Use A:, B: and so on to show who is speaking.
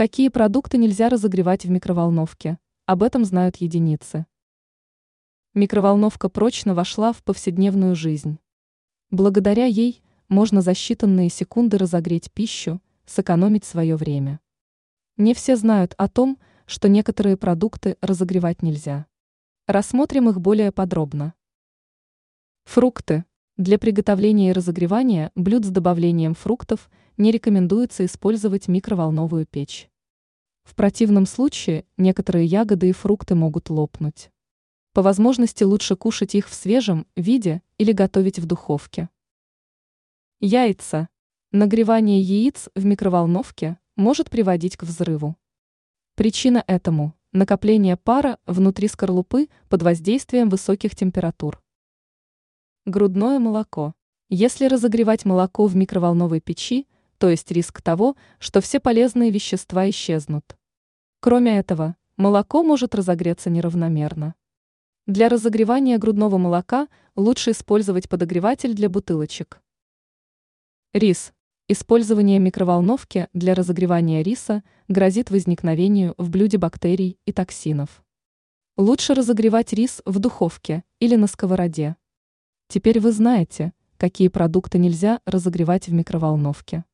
A: Какие продукты нельзя разогревать в микроволновке? Об этом знают единицы. Микроволновка прочно вошла в повседневную жизнь. Благодаря ей можно за считанные секунды разогреть пищу, сэкономить свое время. Не все знают о том, что некоторые продукты разогревать нельзя. Рассмотрим их более подробно. Фрукты. Для приготовления и разогревания блюд с добавлением фруктов не рекомендуется использовать микроволновую печь. В противном случае некоторые ягоды и фрукты могут лопнуть. По возможности лучше кушать их в свежем виде или готовить в духовке. Яйца. Нагревание яиц в микроволновке может приводить к взрыву. Причина этому – накопление пара внутри скорлупы под воздействием высоких температур. Грудное молоко. Если разогревать молоко в микроволновой печи, то есть риск того, что все полезные вещества исчезнут. Кроме этого, молоко может разогреться неравномерно. Для разогревания грудного молока лучше использовать подогреватель для бутылочек. Рис. Использование микроволновки для разогревания риса грозит возникновению в блюде бактерий и токсинов. Лучше разогревать рис в духовке или на сковороде. Теперь вы знаете, какие продукты нельзя разогревать в микроволновке.